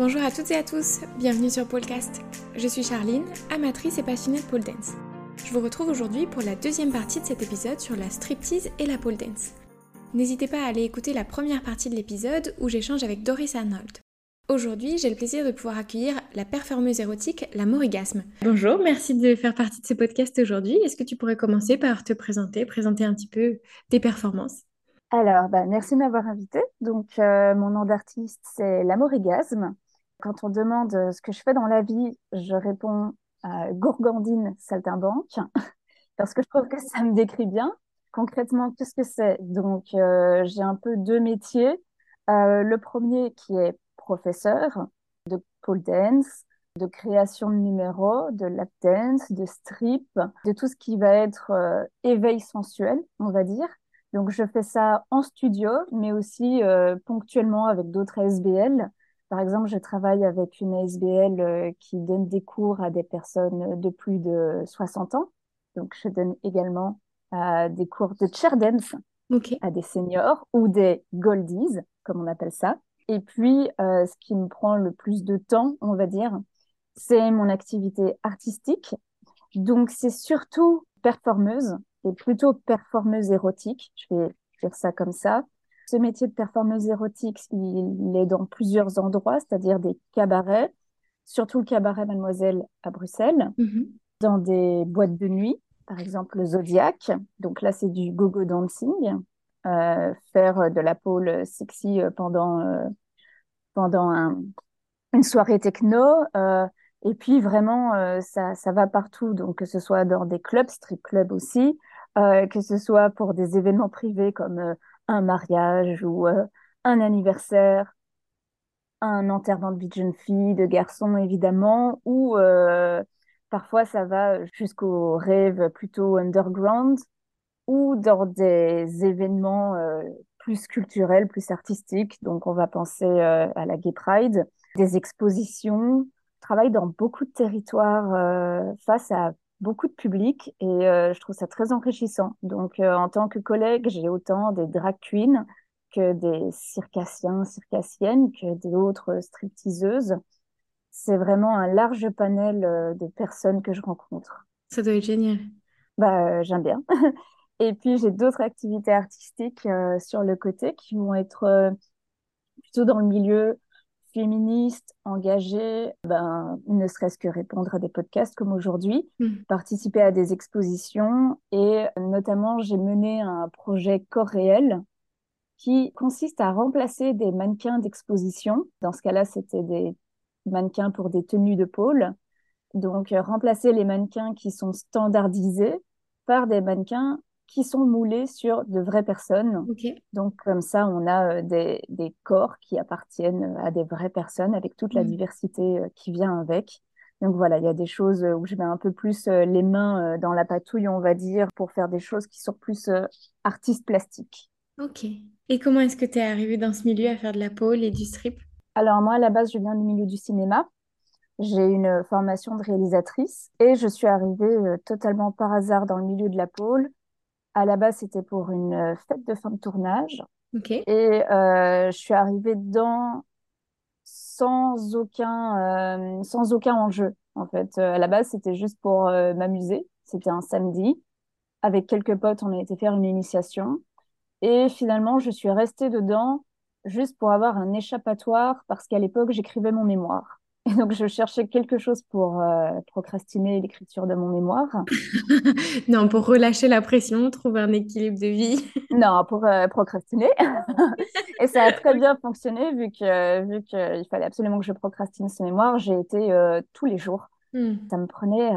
Bonjour à toutes et à tous, bienvenue sur Polecast. Je suis Charline, amatrice et passionnée de pole dance. Je vous retrouve aujourd'hui pour la deuxième partie de cet épisode sur la striptease et la pole dance. N'hésitez pas à aller écouter la première partie de l'épisode où j'échange avec Doris Arnold. Aujourd'hui, j'ai le plaisir de pouvoir accueillir la performeuse érotique, la Morigasme. Bonjour, merci de faire partie de ce podcast aujourd'hui. Est-ce que tu pourrais commencer par te présenter, présenter un petit peu tes performances? Alors, bah, merci de m'avoir invité. Donc, euh, mon nom d'artiste, c'est L'Amorigasme. Quand on demande euh, ce que je fais dans la vie, je réponds à Gourgandine Saltimbanque, parce que je trouve que ça me décrit bien. Concrètement, qu'est-ce que c'est? Donc, euh, j'ai un peu deux métiers. le premier qui est professeur de pole dance, de création de numéros, de lap dance, de strip, de tout ce qui va être éveil sensuel, on va dire. Donc, je fais ça en studio, mais aussi euh, ponctuellement avec d'autres ASBL. Par exemple, je travaille avec une ASBL euh, qui donne des cours à des personnes de plus de 60 ans. Donc, je donne également euh, des cours de chair dance à des seniors ou des goldies, comme on appelle ça. Et puis, ce qui me prend le plus de temps, on va dire, c'est mon activité artistique. Donc, c'est surtout performeuse et plutôt performeuse érotique. Je vais dire ça comme ça. Ce métier de performeuse érotique, il, est dans plusieurs endroits, c'est-à-dire des cabarets, surtout le cabaret Mademoiselle à Bruxelles, mm-hmm. dans des boîtes de nuit, par exemple le Zodiac. Donc là, c'est du go-go dancing, euh, faire de la pole sexy euh, pendant, euh, pendant une soirée techno. et puis vraiment, ça, ça va partout, donc que ce soit dans des clubs, strip clubs aussi, que ce soit pour des événements privés comme un mariage ou euh, un anniversaire, un enterrement de vie de jeune fille, de garçon évidemment, ou parfois ça va jusqu'aux rêves plutôt underground, ou dans des événements plus culturels, plus artistiques. Donc on va penser à la Gay Pride, des expositions. Je travaille dans beaucoup de territoires face à beaucoup de public et euh, je trouve ça très enrichissant. Donc, euh, en tant que collègue, j'ai autant des drag queens que des circassiens, circassiennes, que d'autres stripteaseuses. C'est vraiment un large panel euh, de personnes que je rencontre. Ça doit être génial. Bah, j'aime bien. et puis, j'ai d'autres activités artistiques sur le côté qui vont être plutôt dans le milieu féministe, engagée, ben, ne serait-ce que répondre à des podcasts comme aujourd'hui, mm. participer à des expositions et notamment j'ai mené un projet corps réel qui consiste à remplacer des mannequins d'exposition. Dans ce cas-là, c'était des mannequins pour des tenues de pôle. Donc, remplacer les mannequins qui sont standardisés par des mannequins qui sont moulés sur de vraies personnes. Donc, comme ça, on a euh, des, des, corps qui appartiennent à des vraies personnes avec toute la mm. diversité euh, qui vient avec. Donc voilà, il y a des choses où je mets un peu plus euh, les mains dans la patouille, on va dire, pour faire des choses qui sont plus artistes plastiques. Ok. Et comment est-ce que tu es arrivée dans ce milieu à faire de la pole et du strip? Alors moi, à la base, je viens du milieu du cinéma. J'ai une formation de réalisatrice et je suis arrivée totalement par hasard dans le milieu de la pole à la base, c'était pour une euh, fête de fin de tournage. Et euh, je suis arrivée dedans sans aucun, euh, sans aucun enjeu. En fait, à la base, c'était juste pour m'amuser. C'était un samedi. Avec quelques potes, on a été faire une initiation. Et finalement, je suis restée dedans juste pour avoir un échappatoire parce qu'à l'époque, j'écrivais mon mémoire. Et donc, je cherchais quelque chose pour euh, procrastiner l'écriture de mon mémoire. non, pour relâcher la pression, trouver un équilibre de vie. non, pour euh, procrastiner. et ça a très bien fonctionné vu que vu qu'il fallait absolument que je procrastine ce mémoire. J'ai été euh, tous les jours. Hmm. Ça me prenait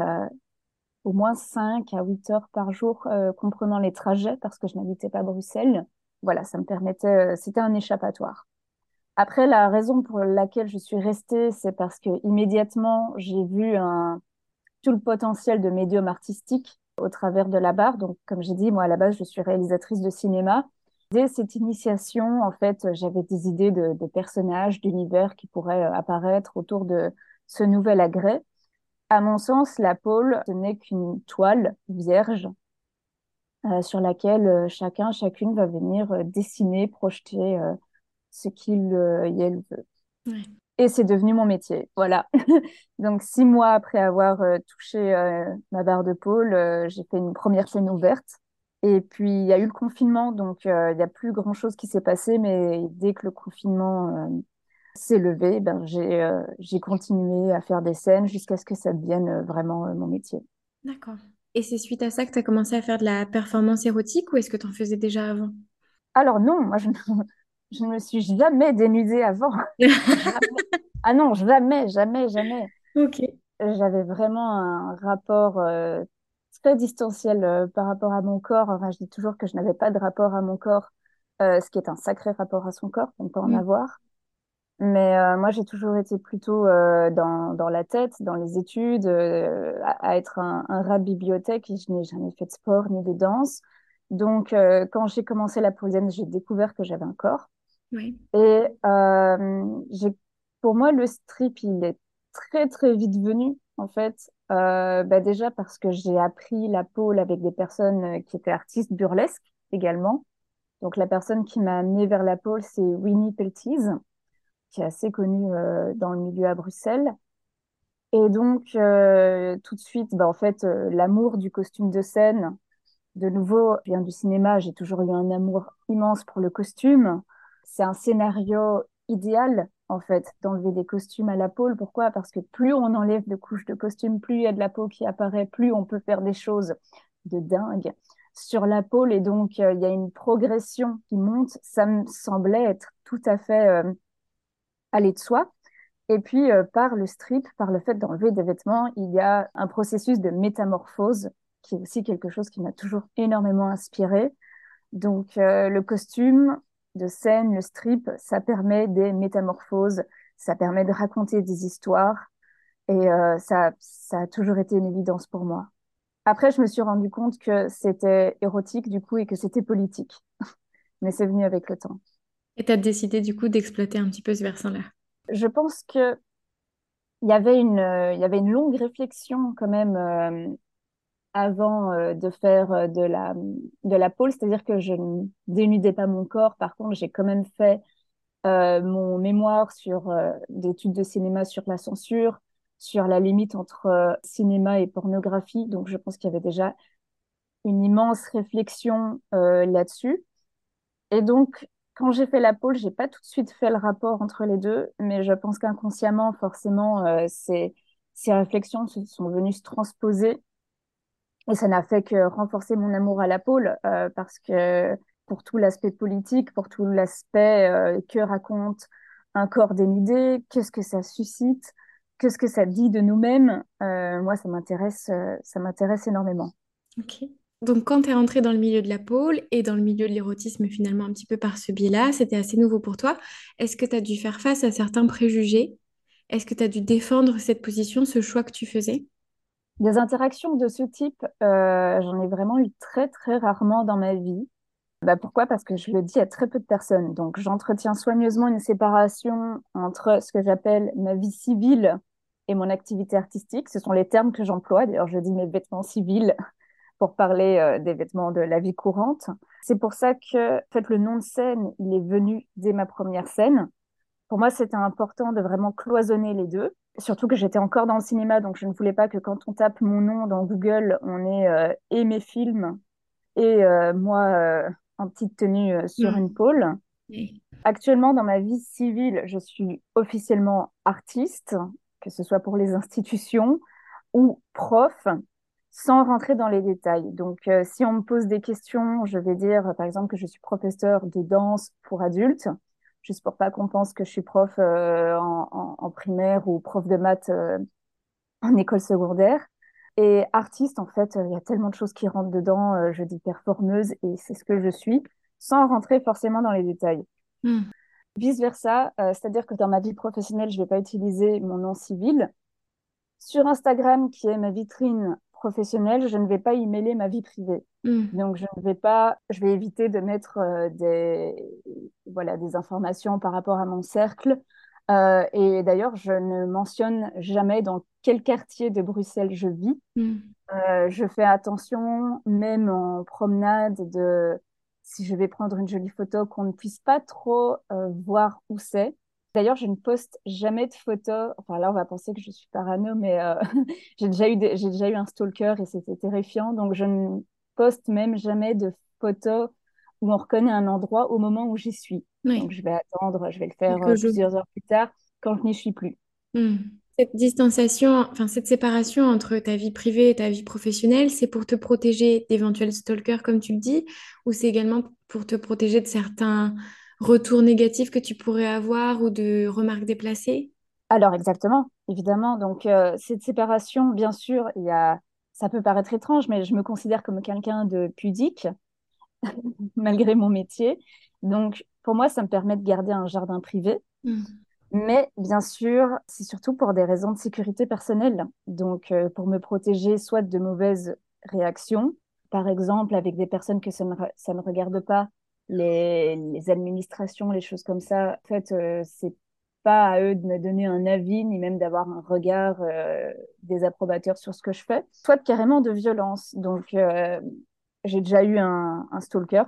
au moins 5 à 8 heures par jour, comprenant les trajets, parce que je n'habitais pas Bruxelles. Voilà, ça me permettait, c'était un échappatoire. Après, la raison pour laquelle je suis restée, c'est parce que immédiatement, j'ai vu un, tout le potentiel de médium artistique au travers de la barre. Donc, comme j'ai dit, moi, à la base, je suis réalisatrice de cinéma. Dès cette initiation, en fait, j'avais des idées de, personnages, d'univers qui pourraient euh, apparaître autour de ce nouvel agrès. À mon sens, la pôle, ce n'est qu'une toile vierge euh, sur laquelle euh, chacun, chacune va venir dessiner, projeter ce qu'il euh, y veut. et c'est devenu mon métier. Voilà. Donc, six mois après avoir euh, touché euh, ma barre de pôle, euh, j'ai fait une première chaîne ouverte. Et puis, il y a eu le confinement, donc il n'y a plus grand-chose qui s'est passé, mais dès que le confinement s'est levé, ben, j'ai j'ai continué à faire des scènes jusqu'à ce que ça devienne vraiment mon métier. D'accord. Et c'est suite à ça que tu as commencé à faire de la performance érotique ou est-ce que tu en faisais déjà avant? Alors non, moi je, je ne me suis jamais dénudée avant. ah non, jamais, jamais, jamais. Ok. J'avais vraiment un rapport euh, très distanciel euh, par rapport à mon corps. Enfin, je dis toujours que je n'avais pas de rapport à mon corps, euh, ce qui est un sacré rapport à son corps, on peut en Mm. avoir. Mais moi, j'ai toujours été plutôt dans, dans la tête, dans les études, à, à être un, un rat de bibliothèque et je n'ai jamais fait de sport ni de danse. Donc, euh, quand j'ai commencé la pole dance, j'ai découvert que j'avais un corps. Et euh, pour moi, le strip, il est très, très vite venu, en fait. Euh, bah déjà parce que j'ai appris la pole avec des personnes euh, qui étaient artistes burlesques également. Donc, la personne qui m'a amenée vers la pole, c'est Winnie Peltiz qui est assez connu euh, dans le milieu à Bruxelles. Et donc, tout de suite, bah, en fait, l'amour du costume de scène, de nouveau, je viens du cinéma, j'ai toujours eu un amour immense pour le costume. C'est un scénario idéal, en fait, d'enlever des costumes à la peau. Pourquoi? Parce que plus on enlève de couches de costume, plus il y a de la peau qui apparaît, plus on peut faire des choses de dingue sur la peau. Et donc, euh, il y a une progression qui monte. Ça me semblait être tout à fait euh, aller de soi. Et puis, euh, par le strip, par le fait d'enlever des vêtements, il y a un processus de métamorphose qui est aussi quelque chose qui m'a toujours énormément inspiré. Donc, euh, le costume de scène, le strip, ça permet des métamorphoses, ça permet de raconter des histoires et euh, ça, ça a toujours été une évidence pour moi. Après, je me suis rendu compte que c'était érotique du coup et que c'était politique, mais c'est venu avec le temps. Et tu as décidé du coup d'exploiter un petit peu ce versant-là? Je pense que il y avait une, euh, il y avait une longue réflexion quand même euh, avant euh, de faire euh, de la, de la pole, c'est-à-dire que je ne dénudais pas mon corps. Par contre, j'ai quand même fait euh, mon mémoire sur euh, d'études de cinéma sur la censure, sur la limite entre cinéma et pornographie. Donc, je pense qu'il y avait déjà une immense réflexion là-dessus. Et donc, quand j'ai fait la pole, j'ai pas tout de suite fait le rapport entre les deux, mais je pense qu'inconsciemment, forcément, ces, ces réflexions sont venues se transposer et ça n'a fait que renforcer mon amour à la pole, euh, parce que pour tout l'aspect politique, pour tout l'aspect euh, que raconte un corps dénudé, qu'est-ce que ça suscite, qu'est-ce que ça dit de nous-mêmes, euh, moi, ça m'intéresse, ça m'intéresse énormément. Ok. Donc quand tu es rentrée dans le milieu de la pôle et dans le milieu de l'érotisme finalement un petit peu par ce biais-là, c'était assez nouveau pour toi. Est-ce que tu as dû faire face à certains préjugés? Est-ce que tu as dû défendre cette position, ce choix que tu faisais? Des interactions de ce type, euh, j'en ai vraiment eu très, très rarement dans ma vie. Bah pourquoi? Parce que je le dis à très peu de personnes. Donc, j'entretiens soigneusement une séparation entre ce que j'appelle ma vie civile et mon activité artistique. Ce sont les termes que j'emploie. D'ailleurs, je dis mes vêtements civils pour parler euh, des vêtements de la vie courante. C'est pour ça que, en fait, le nom de scène, il est venu dès ma première scène. Pour moi, c'était important de vraiment cloisonner les deux. Surtout que j'étais encore dans le cinéma, donc je ne voulais pas que quand on tape mon nom dans Google, on ait euh, et mes films et euh, moi euh, en petite tenue euh, sur Hmm. une pôle. Actuellement, dans ma vie civile, je suis officiellement artiste, que ce soit pour les institutions ou prof, sans rentrer dans les détails. Donc, euh, si on me pose des questions, je vais dire, par exemple, que je suis professeur de danse pour adultes, juste pour pas qu'on pense que je suis prof euh, en, en- en primaire ou prof de maths euh, en école secondaire. Et artiste, en fait, il y a tellement de choses qui rentrent dedans. euh, je dis performeuse et c'est ce que je suis, sans rentrer forcément dans les détails. Hmm. Vice-versa, euh, c'est-à-dire que dans ma vie professionnelle, je ne vais pas utiliser mon nom civil. Sur Instagram, qui est ma vitrine professionnelle, je ne vais pas y mêler ma vie privée. Hmm. Donc, je ne vais pas, je vais éviter de mettre euh, des, voilà, des informations par rapport à mon cercle. Euh, et d'ailleurs, je ne mentionne jamais dans quel quartier de Bruxelles je vis. Hmm. Euh, je fais attention, même en promenade, de si je vais prendre une jolie photo, qu'on ne puisse pas trop euh, voir où c'est. D'ailleurs, je ne poste jamais de photos. Enfin, là, on va penser que je suis parano, mais euh, j'ai déjà eu j'ai déjà eu un stalker et c'était terrifiant. Donc, je ne poste même jamais de photos où on reconnaît un endroit au moment où j'y suis. Donc, je vais attendre, je vais le faire euh, plusieurs heures plus tard quand je n'y suis plus. Hmm. Cette distanciation, enfin cette séparation entre ta vie privée et ta vie professionnelle, c'est pour te protéger d'éventuels stalkers, comme tu le dis, ou c'est également pour te protéger de certains retours négatifs que tu pourrais avoir ou de remarques déplacées? Alors exactement, évidemment. Donc euh, cette séparation, bien sûr, il y a, ça peut paraître étrange, mais je me considère comme quelqu'un de pudique malgré mon métier. Donc pour moi, ça me permet de garder un jardin privé. Hmm. Mais bien sûr, c'est surtout pour des raisons de sécurité personnelle. Donc, euh, pour me protéger soit de mauvaises réactions, par exemple avec des personnes que ça ne, ça ne regarde pas, les, administrations, les choses comme ça. En fait, euh, c'est pas à eux de me donner un avis, ni même d'avoir un regard euh, désapprobateur sur ce que je fais, soit carrément de violence. Donc, j'ai déjà eu un, stalker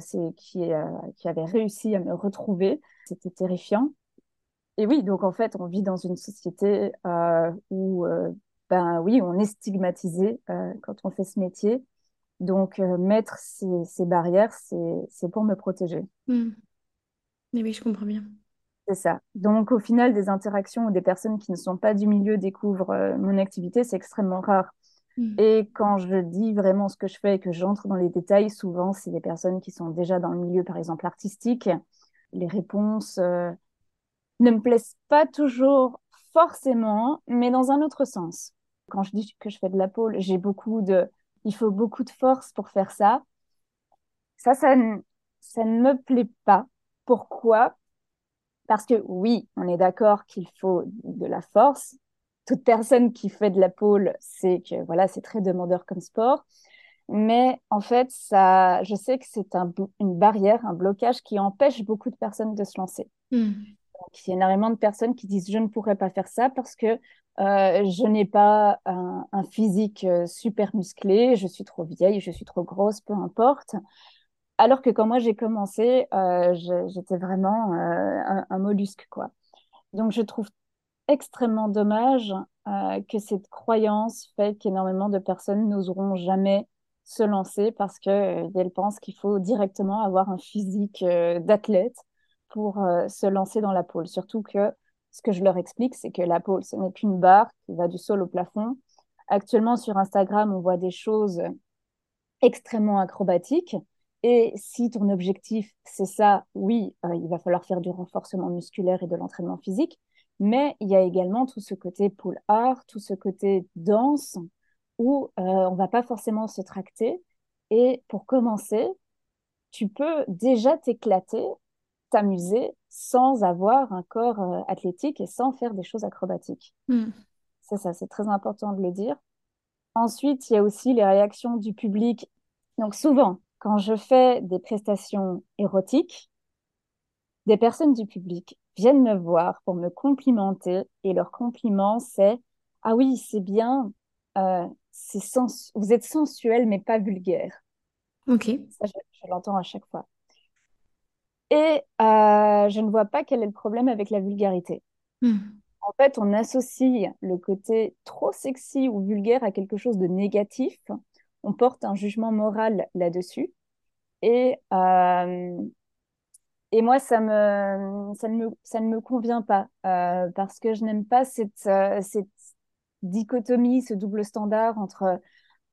c'est qui, qui avait réussi à me retrouver. C'était terrifiant. Et oui, donc en fait, on vit dans une société euh, où, euh, ben oui, on est stigmatisé euh, quand on fait ce métier. Donc, mettre ces, ces barrières, c'est pour me protéger. Hmm. oui, je comprends bien. C'est ça. Donc, au final, des interactions où des personnes qui ne sont pas du milieu découvrent mon activité, c'est extrêmement rare. Hmm. Et quand je dis vraiment ce que je fais et que j'entre dans les détails, souvent, c'est des personnes qui sont déjà dans le milieu, par exemple, artistique. Les réponses ne me plaisent pas toujours forcément, mais dans un autre sens. Quand je dis que je fais de la pole, j'ai beaucoup de, il faut beaucoup de force pour faire ça. Ça, ça ne, ça ne me plaît pas. Pourquoi? Parce que oui, on est d'accord qu'il faut de la force. Toute personne qui fait de la pole sait que voilà, c'est très demandeur comme sport. Mais en fait, ça, je sais que c'est un, une barrière, un blocage qui empêche beaucoup de personnes de se lancer. Hmm. Il y a énormément de personnes qui disent je ne pourrais pas faire ça parce que euh, je n'ai pas un, physique euh, super musclé, je suis trop vieille, je suis trop grosse, peu importe. Alors que quand moi j'ai commencé, euh, j'étais vraiment un, un, mollusque, quoi. Donc je trouve extrêmement dommage que cette croyance fait qu'énormément de personnes n'oseront jamais se lancer parce qu'elles pensent qu'il faut directement avoir un physique d'athlète pour euh, se lancer dans la pole. Surtout que ce que je leur explique, c'est que la pole, ce n'est qu'une barre qui va du sol au plafond. Actuellement, sur Instagram, on voit des choses extrêmement acrobatiques. Et si ton objectif, c'est ça, oui, euh, il va falloir faire du renforcement musculaire et de l'entraînement physique. Mais il y a également tout ce côté pole art, tout ce côté danse, où euh, on va pas forcément se tracter. Et pour commencer, tu peux déjà t'éclater t'amuser sans avoir un corps euh, athlétique et sans faire des choses acrobatiques. Hmm. C'est ça, c'est très important de le dire. Ensuite, il y a aussi les réactions du public. Donc souvent, quand je fais des prestations érotiques, des personnes du public viennent me voir pour me complimenter et leur compliment, c'est « Ah oui, c'est bien, euh, c'est sens vous êtes sensuel mais pas vulgaire. » Ok. Ça, je l'entends à chaque fois. Et euh, je ne vois pas quel est le problème avec la vulgarité. Hmm. En fait, on associe le côté trop sexy ou vulgaire à quelque chose de négatif. On porte un jugement moral là-dessus. Et, euh, et moi, ça, me, ça, ne me, ça ne me convient pas euh, parce que je n'aime pas cette, cette dichotomie, ce double standard entre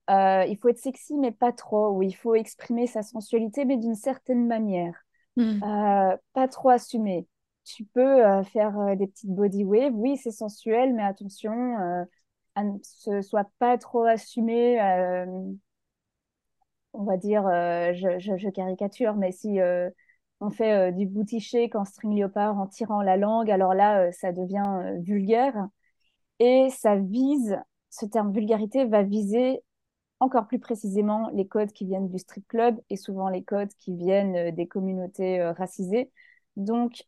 il faut être sexy mais pas trop, ou il faut exprimer sa sensualité mais d'une certaine manière. Hmm. Euh, pas trop assumé. Tu peux euh, faire euh, des petites body waves, oui, c'est sensuel, mais attention, à ne ce soit pas trop assumé. on va dire, je, je, caricature, mais si on fait du booty shake en string léopard en tirant la langue, alors là, ça devient vulgaire. Et ça vise, ce terme vulgarité va viser encore plus précisément les codes qui viennent du strip club et souvent les codes qui viennent euh, des communautés euh, racisées. Donc,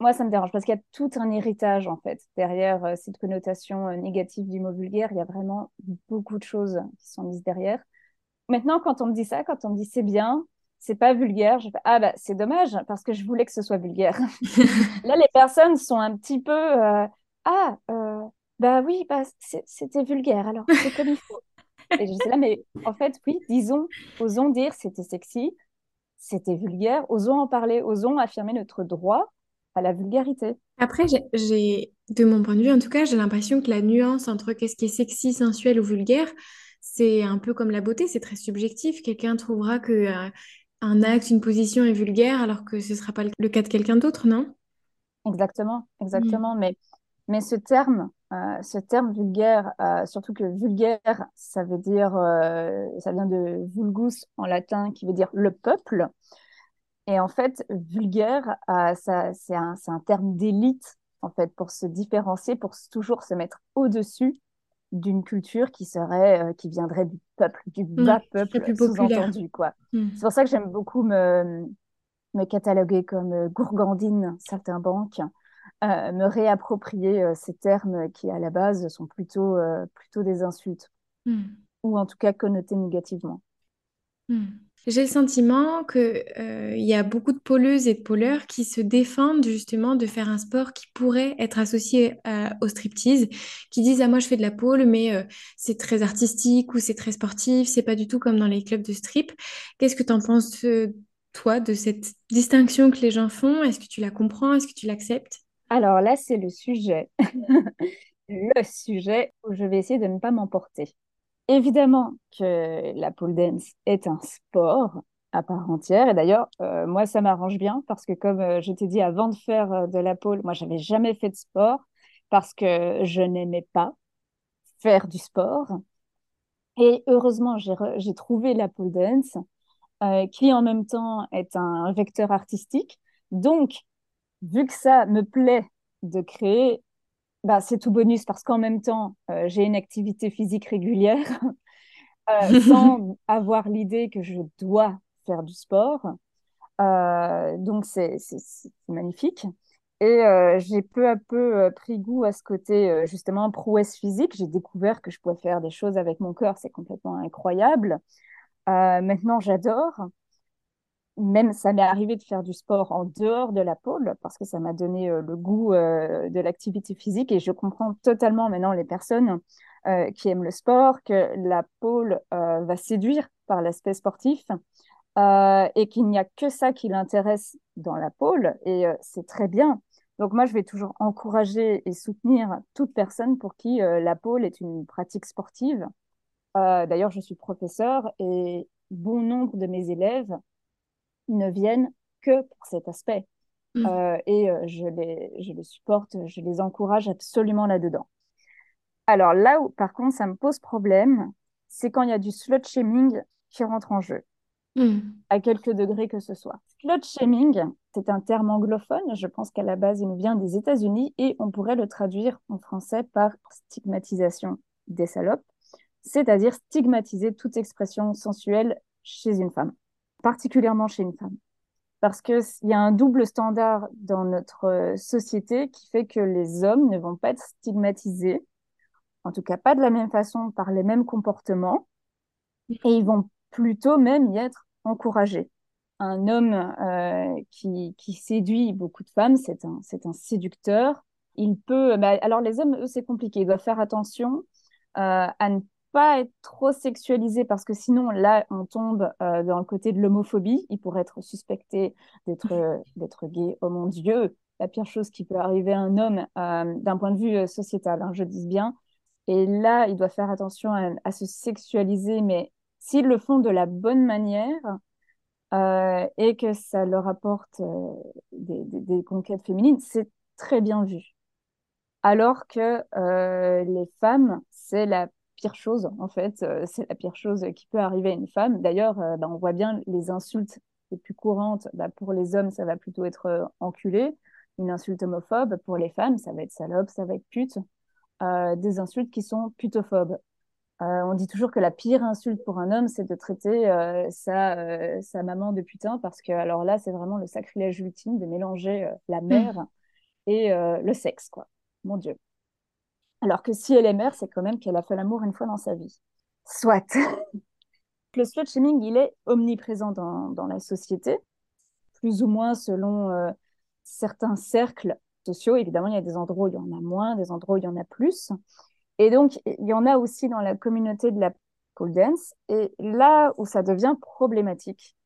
moi, ça me dérange parce qu'il y a tout un héritage, en fait, derrière euh, cette connotation négative du mot vulgaire. Il y a vraiment beaucoup de choses qui sont mises derrière. Maintenant, quand on me dit ça, quand on me dit c'est bien, c'est pas vulgaire. Je fais, ah bah c'est dommage parce que je voulais que ce soit vulgaire. Là, les personnes sont un petit peu, euh, ah, bah oui, bah, c'était vulgaire, alors c'est comme il faut. Et je suis là, mais en fait, oui, disons, osons dire c'était sexy, c'était vulgaire, osons en parler, osons affirmer notre droit à la vulgarité. Après, j'ai, de mon point de vue, en tout cas, j'ai l'impression que la nuance entre qu'est-ce qui est sexy, sensuel ou vulgaire, c'est un peu comme la beauté, c'est très subjectif. Quelqu'un trouvera que euh, un acte, une position est vulgaire alors que ce ne sera pas le cas de quelqu'un d'autre, non? Exactement, exactement. Mais, mais ce terme, euh, ce terme vulgaire, euh, surtout que vulgaire, ça veut dire, ça vient de vulgus en latin, qui veut dire le peuple. Et en fait, vulgaire, ça, c'est un, un terme d'élite, en fait, pour se différencier, pour toujours se mettre au-dessus d'une culture qui serait, euh, qui viendrait du peuple, du bas peuple sous-entendu, quoi. Hmm. C'est pour ça que j'aime beaucoup me, me cataloguer comme euh, gourgandine saltimbanque, euh, me réapproprier euh, ces termes qui, à la base, sont plutôt, plutôt des insultes, hmm. ou en tout cas connotés négativement. Hmm. J'ai le sentiment qu'il euh, y a beaucoup de pôleuses et de pôleurs qui se défendent justement de faire un sport qui pourrait être associé au striptease, qui disent ah moi je fais de la pôle mais euh, c'est très artistique ou c'est très sportif, c'est pas du tout comme dans les clubs de strip. Qu'est-ce que tu en penses toi de cette distinction que les gens font? Est-ce que tu la comprends? Est-ce que tu l'acceptes? Alors là c'est le sujet, le sujet où je vais essayer de ne pas m'emporter. Évidemment que la pole dance est un sport à part entière. Et d'ailleurs, euh, moi, ça m'arrange bien parce que, comme euh, je t'ai dit avant de faire euh, de la pole, moi, j'avais jamais fait de sport parce que je n'aimais pas faire du sport. Et heureusement, j'ai trouvé la pole dance qui, en même temps, est un vecteur artistique. Donc, vu que ça me plaît de créer bah, c'est tout bonus parce qu'en même temps, euh, j'ai une activité physique régulière euh, sans avoir l'idée que je dois faire du sport. Euh, donc, c'est magnifique. Et j'ai peu à peu pris goût à ce côté, justement, prouesse physique. J'ai découvert que je pouvais faire des choses avec mon cœur. C'est complètement incroyable. maintenant, j'adore même ça m'est arrivé de faire du sport en dehors de la pôle parce que ça m'a donné euh, le goût euh, de l'activité physique et je comprends totalement maintenant les personnes euh, qui aiment le sport que la pôle va séduire par l'aspect sportif et qu'il n'y a que ça qui l'intéresse dans la pôle et c'est très bien. Donc moi je vais toujours encourager et soutenir toute personne pour qui la pôle est une pratique sportive. D'ailleurs je suis professeur et bon nombre de mes élèves ne viennent que pour cet aspect. Mm. Euh, et euh, je, les, je les supporte, je les encourage absolument là-dedans. Alors là où, par contre, ça me pose problème, c'est quand il y a du slut shaming qui rentre en jeu, mm. à quelques degrés que ce soit. Slut shaming, c'est un terme anglophone, je pense qu'à la base, il nous vient des États-Unis et on pourrait le traduire en français par stigmatisation des salopes, c'est-à-dire stigmatiser toute expression sensuelle chez une femme particulièrement chez une femme. Parce qu'il y a un double standard dans notre euh, société qui fait que les hommes ne vont pas être stigmatisés, en tout cas pas de la même façon, par les mêmes comportements, et ils vont plutôt même y être encouragés. Un homme euh, qui, qui, séduit beaucoup de femmes, c'est un, un séducteur. Il peut, bah, alors les hommes, eux, c'est compliqué. Ils doivent faire attention euh, à ne pas être trop sexualisé parce que sinon là on tombe euh, dans le côté de l'homophobie. Il pourrait être suspecté d'être euh, d'être gay. Oh mon dieu! La pire chose qui peut arriver à un homme euh, d'un point de vue sociétal hein, je dis bien. Et là il doit faire attention à, se sexualiser mais s'ils le font de la bonne manière et que ça leur apporte des, des, des conquêtes féminines c'est très bien vu. Alors que les femmes c'est la pire chose, en fait. Euh, c'est la pire chose qui peut arriver à une femme. D'ailleurs, euh, bah, on voit bien les insultes les plus courantes. Bah, pour les hommes, ça va plutôt être euh, enculé. Une insulte homophobe. Pour les femmes, ça va être salope, ça va être pute. des insultes qui sont putophobes. on dit toujours que la pire insulte pour un homme, c'est de traiter sa, sa maman de putain, parce que alors là, c'est vraiment le sacrilège ultime de mélanger la mère et le sexe, quoi. Mon Dieu. Alors que si elle est mère, c'est quand même qu'elle a fait l'amour une fois dans sa vie. Soit. le slut shaming, il est omniprésent dans, dans la société, plus ou moins selon euh, certains cercles sociaux. Évidemment, il y a des endroits où il y en a moins, des endroits où il y en a plus. Et donc, il y en a aussi dans la communauté de la pole dance. Et là où ça devient problématique,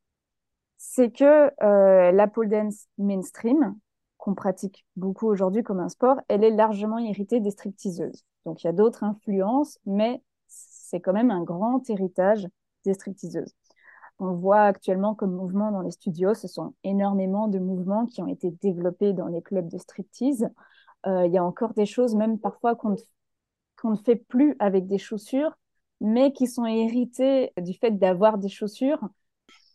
c'est que euh, la pole dance mainstream, qu'on pratique beaucoup aujourd'hui comme un sport, elle est largement héritée des stripteaseuses. Donc, il y a d'autres influences, mais c'est quand même un grand héritage des stripteaseuses. On voit actuellement comme mouvement dans les studios, ce sont énormément de mouvements qui ont été développés dans les clubs de striptease. Euh, il y a encore des choses, même parfois qu'on ne fait plus avec des chaussures, mais qui sont héritées du fait d'avoir des chaussures.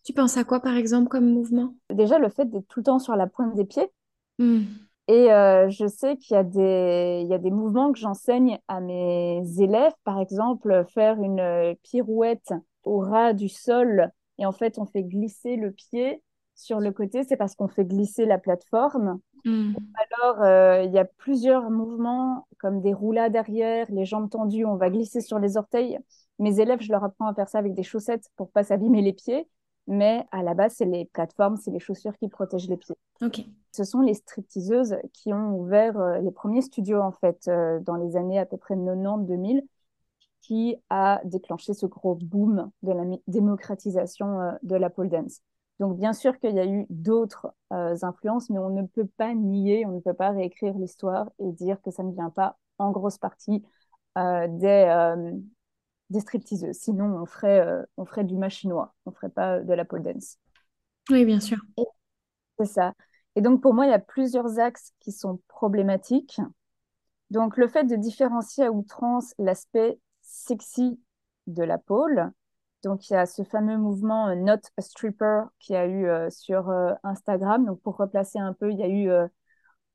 Tu penses à quoi, par exemple, comme mouvement? Déjà, le fait d'être tout le temps sur la pointe des pieds. Hmm. Et euh, je sais qu'il y a des, il y a des mouvements que j'enseigne à mes élèves, par exemple, faire une euh, pirouette au ras du sol et en fait on fait glisser le pied sur le côté, c'est parce qu'on fait glisser la plateforme. Hmm. Alors, euh, il y a plusieurs mouvements, comme des roulades arrière, les jambes tendues, on va glisser sur les orteils. Mes élèves, je leur apprends à faire ça avec des chaussettes pour pas s'abîmer les pieds. Mais à la base, c'est les plateformes, c'est les chaussures qui protègent les pieds. Ok. Ce sont les stripteaseuses qui ont ouvert euh, les premiers studios, en fait, euh, dans les années à peu près 90-2000, qui a déclenché ce gros boom de la démocratisation euh, de la pole dance. Donc, bien sûr qu'il y a eu d'autres influences, mais on ne peut pas nier, on ne peut pas réécrire l'histoire et dire que ça ne vient pas en grosse partie des, des stripteaseuses. Sinon, on ferait, euh, on ferait du machinois, on ferait pas de la pole dance. Oui, bien sûr. C'est ça. Et donc, pour moi, il y a plusieurs axes qui sont problématiques. Donc, le fait de différencier à outrance l'aspect sexy de la pole. Donc, il y a ce fameux mouvement euh, Not a Stripper qui a eu euh, sur Instagram. Donc, pour replacer un peu, il y a eu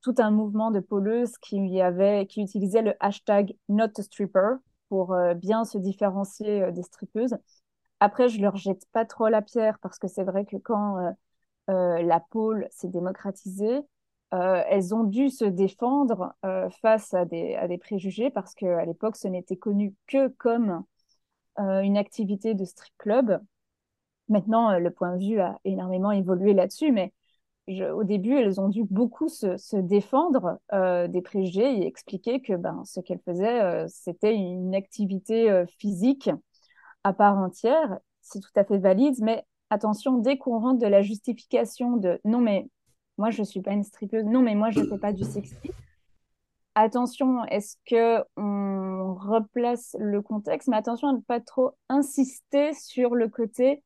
tout un mouvement de poleuses qui, avait, qui utilisait le hashtag Not a Stripper pour euh, bien se différencier euh, des strippeuses. Après, je leur jette pas trop la pierre parce que c'est vrai que quand euh, la pôle s'est démocratisée, elles ont dû se défendre face à des, à des préjugés parce qu'à l'époque, ce n'était connu que comme une activité de strip club. Maintenant, le point de vue a énormément évolué là-dessus, mais au début, elles ont dû beaucoup se, défendre euh, des préjugés et expliquer que ben, ce qu'elles faisaient, euh, c'était une activité euh, physique à part entière. C'est tout à fait valide, mais attention, dès qu'on rentre de la justification de non, mais moi, je ne suis pas une strippeuse, non, mais moi, je ne fais pas du sexy. Attention, est-ce que on replace le contexte, mais attention à ne pas trop insister sur le côté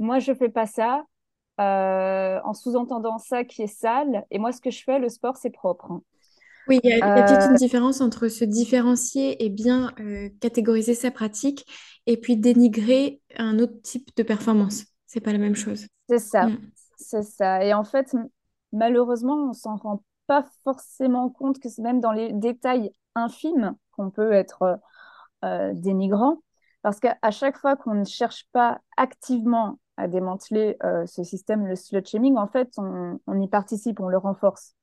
moi, je ne fais pas ça, euh, en sous-entendant ça qui est sale. Et moi, ce que je fais, le sport, c'est propre. Oui, il y a, peut-être une euh, différence entre se différencier et bien euh, catégoriser sa pratique et puis dénigrer un autre type de performance. C'est pas la même chose. C'est ça, Mm. c'est ça. Et en fait, malheureusement, on s'en rend pas forcément compte que c'est même dans les détails infimes qu'on peut être dénigrant. Parce qu'à chaque fois qu'on ne cherche pas activement à démanteler euh, ce système, le slut shaming, en fait, on, y participe, on le renforce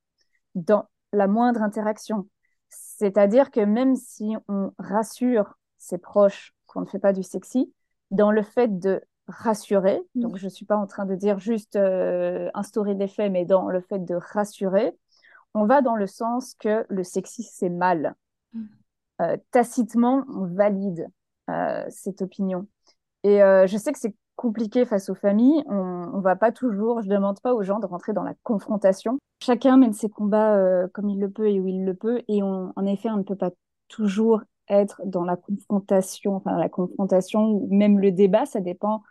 dans la moindre interaction. C'est-à-dire que même si on rassure ses proches qu'on ne fait pas du sexy, dans le fait de rassurer, mmh. donc je ne suis pas en train de dire juste euh, instaurer des faits, mais dans le fait de rassurer, on va dans le sens que le sexy, c'est mal. Mmh. Euh, tacitement, on valide cette opinion. Et je sais que c'est compliqué face aux familles. On ne va pas toujours, je ne demande pas aux gens de rentrer dans la confrontation. Chacun mène ses combats euh, comme il le peut et où il le peut. Et en effet, on ne peut pas toujours être dans la confrontation, enfin la confrontation ou même le débat, ça dépend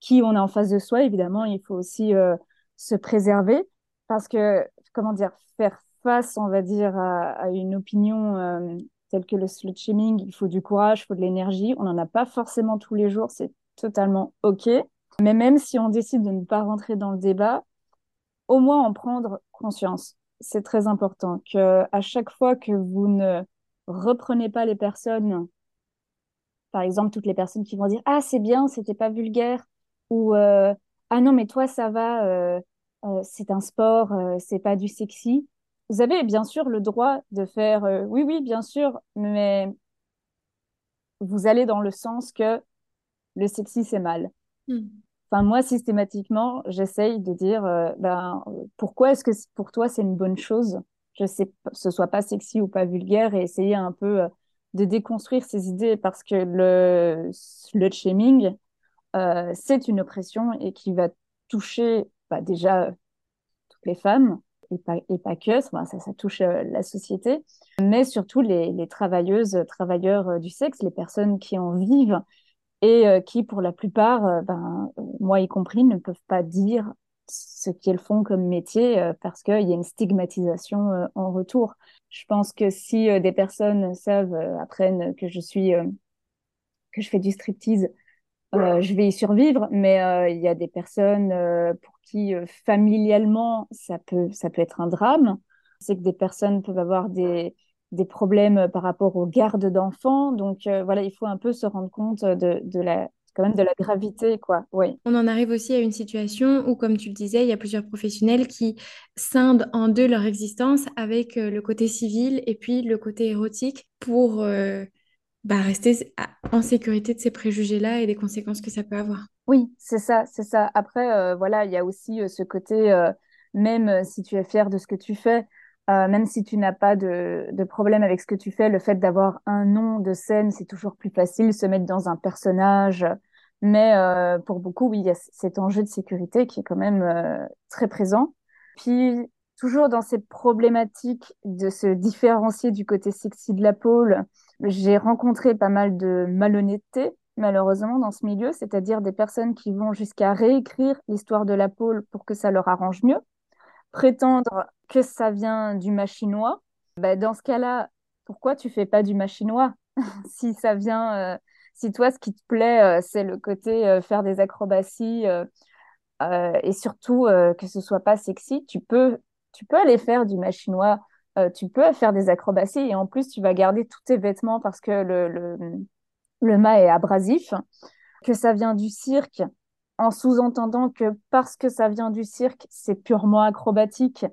qui on a en face de soi. Évidemment, il faut aussi euh, se préserver parce que, comment dire, faire face, on va dire, à, une opinion euh, telle que le slut shaming, il faut du courage, il faut de l'énergie. On n'en a pas forcément tous les jours, c'est totalement OK. Mais même si on décide de ne pas rentrer dans le débat, au moins en prendre conscience. C'est très important que à chaque fois que vous ne reprenez pas les personnes, par exemple toutes les personnes qui vont dire ah c'est bien, c'était pas vulgaire ou euh, ah non mais toi ça va, euh, euh, c'est un sport, c'est pas du sexy. Vous avez bien sûr le droit de faire oui oui bien sûr, mais vous allez dans le sens que le sexy, c'est mal. Hmm. Enfin, moi, systématiquement, j'essaye de dire, euh, ben, pourquoi est-ce que pour toi, c'est une bonne chose? Je sais que ce soit pas sexy ou pas vulgaire et essayer un peu euh, de déconstruire ces idées parce que le slut shaming, euh, c'est une oppression et qui va toucher bah, déjà toutes les femmes et pas, et pas que, ça, ça touche la société, mais surtout les, les travailleuses, travailleurs du sexe, les personnes qui en vivent et euh, qui, pour la plupart, euh, ben, moi y compris, ne peuvent pas dire ce qu'elles font comme métier euh, parce qu'il y a une stigmatisation en retour. Je pense que si des personnes savent, apprennent que je suis, que je fais du striptease, je vais y survivre, mais il y a des personnes pour qui familialement ça peut, ça peut être un drame. C'est que des personnes peuvent avoir des, des problèmes euh, par rapport aux gardes d'enfants. Donc euh, voilà, il faut un peu se rendre compte de, de la quand même de la gravité, quoi. Oui. On en arrive aussi à une situation où, comme tu le disais, il y a plusieurs professionnels qui scindent en deux leur existence avec euh, le côté civil et puis le côté érotique pour bah, rester en sécurité de ces préjugés-là et des conséquences que ça peut avoir. Oui, c'est ça, c'est ça. Après, voilà, il y a aussi ce côté, même si tu es fier de ce que tu fais, euh, même si tu n'as pas de, de, problème avec ce que tu fais, le fait d'avoir un nom de scène, c'est toujours plus facile, se mettre dans un personnage. Mais euh, pour beaucoup, oui, il y a cet enjeu de sécurité qui est quand même euh, très présent. Puis, toujours dans ces problématiques de se différencier du côté sexy de la pôle, j'ai rencontré pas mal de malhonnêteté, malheureusement, dans ce milieu, c'est-à-dire des personnes qui vont jusqu'à réécrire l'histoire de la pôle pour que ça leur arrange mieux prétendre que ça vient du machinois, bah, dans ce cas-là, pourquoi tu fais pas du machinois? Si ça vient, euh, si toi, ce qui te plaît, euh, c'est le côté euh, faire des acrobaties et surtout que ce soit pas sexy, tu peux, tu peux aller faire du machinois, tu peux faire des acrobaties et en plus, tu vas garder tous tes vêtements parce que le, le, le mât est abrasif, que ça vient du cirque, en sous-entendant que parce que ça vient du cirque, c'est purement acrobatique.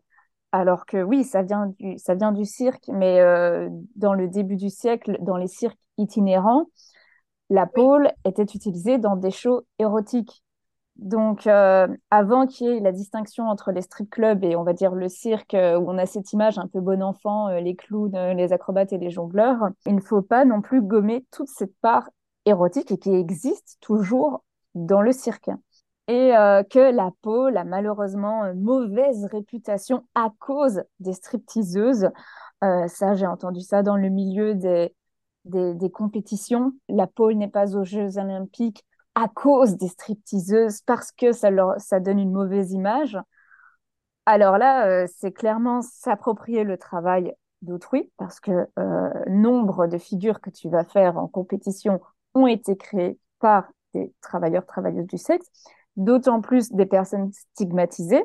Alors que oui, ça vient du, ça vient du cirque, mais euh, dans le début du siècle, dans les cirques itinérants, la pôle était utilisée dans des shows érotiques. Donc, euh, avant qu'il y ait la distinction entre les strip clubs et on va dire le cirque, euh, où on a cette image un peu bon enfant, les clowns, les acrobates et les jongleurs, il ne faut pas non plus gommer toute cette part érotique et qui existe toujours dans le cirque. Et euh, que la peau a malheureusement une mauvaise réputation à cause des stripteaseuses. Euh, ça, j'ai entendu ça dans le milieu des, des, compétitions. La peau n'est pas aux Jeux olympiques à cause des stripteaseuses parce que ça, leur, ça donne une mauvaise image. Alors là, euh, c'est clairement s'approprier le travail d'autrui parce que nombre de figures que tu vas faire en compétition ont été créées par des travailleurs, travailleuses du sexe, d'autant plus des personnes stigmatisées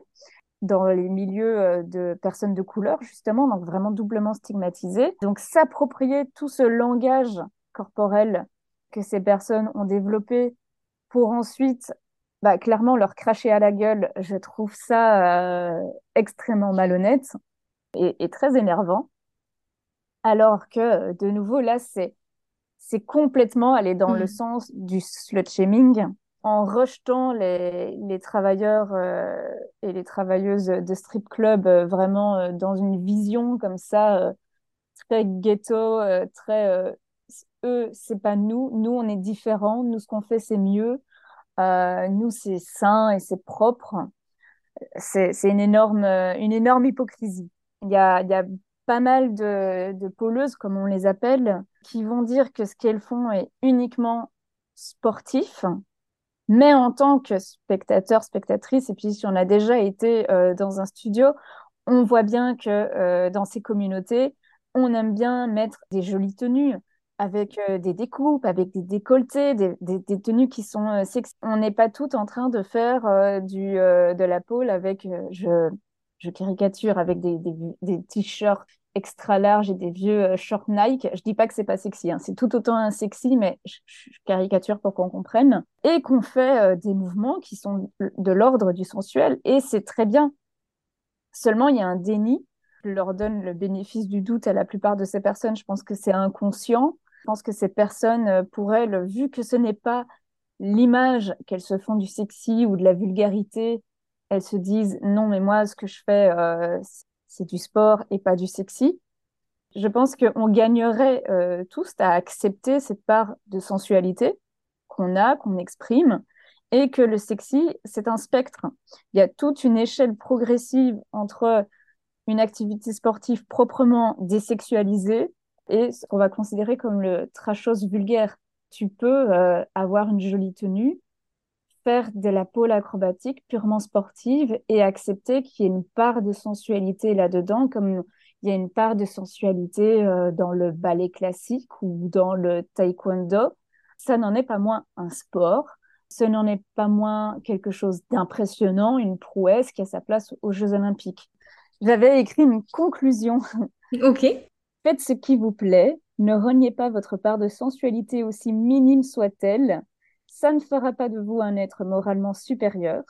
dans les milieux euh, de personnes de couleur, justement, donc vraiment doublement stigmatisées. Donc s'approprier tout ce langage corporel que ces personnes ont développé pour ensuite bah, clairement leur cracher à la gueule, je trouve ça euh, extrêmement malhonnête et, et, très énervant. Alors que, de nouveau, là, c'est c'est complètement aller dans le mm. sens du slut shaming en rejetant les, les travailleurs euh, et les travailleuses de strip club euh, vraiment euh, dans une vision comme ça très ghetto, très eux c'est pas nous, nous on est différents, nous ce qu'on fait c'est mieux, nous c'est sain et c'est propre. C'est une énorme une énorme hypocrisie. Il y a y a pas mal de, de poleuses, comme on les appelle, qui vont dire que ce qu'elles font est uniquement sportif, mais en tant que spectateur, spectatrice, et puis si on a déjà été euh, dans un studio, on voit bien que euh, dans ces communautés, on aime bien mettre des jolies tenues avec euh, des découpes, avec des décolletés, des, tenues qui sont sexy. On n'est pas tout en train de faire du, de la pôle avec, je, je caricature avec des, des, t-shirts extra larges et des vieux euh, shorts Nike. Je dis pas que c'est pas sexy, hein. c'est tout autant un sexy, mais je, caricature pour qu'on comprenne. Et qu'on fait euh, des mouvements qui sont de l'ordre du sensuel, et c'est très bien. Seulement, il y a un déni. Je leur donne le bénéfice du doute à la plupart de ces personnes. Je pense que c'est inconscient. Je pense que ces personnes, euh, pour elles, vu que ce n'est pas l'image qu'elles se font du sexy ou de la vulgarité, elles se disent non, mais moi, ce que je fais, euh, c'est du sport et pas du sexy. Je pense qu'on gagnerait euh, tous à accepter cette part de sensualité qu'on a, qu'on exprime, et que le sexy, c'est un spectre. Il y a toute une échelle progressive entre une activité sportive proprement désexualisée et ce qu'on va considérer comme le trashos vulgaire. Tu peux euh, avoir une jolie tenue, faire de la pole acrobatique purement sportive et accepter qu'il y ait une part de sensualité là-dedans, comme il y a une part de sensualité euh, dans le ballet classique ou dans le taekwondo. Ça n'en est pas moins un sport, ce n'en est pas moins quelque chose d'impressionnant, une prouesse qui a sa place aux Jeux olympiques. J'avais écrit une conclusion. Ok. Faites ce qui vous plaît, ne reniez pas votre part de sensualité aussi minime soit-elle. Ça ne fera pas de vous un être moralement supérieur.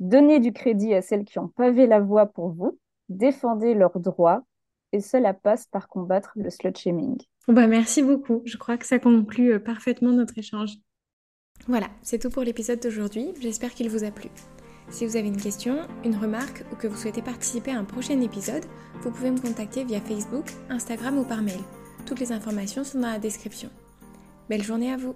Donnez du crédit à celles qui ont pavé la voie pour vous. Défendez leurs droits. Et cela passe par combattre le slut shaming. Bah, merci beaucoup. Je crois que ça conclut euh, parfaitement notre échange. Voilà, c'est tout pour l'épisode d'aujourd'hui. J'espère qu'il vous a plu. Si vous avez une question, une remarque ou que vous souhaitez participer à un prochain épisode, vous pouvez me contacter via Facebook, Instagram ou par mail. Toutes les informations sont dans la description. Belle journée à vous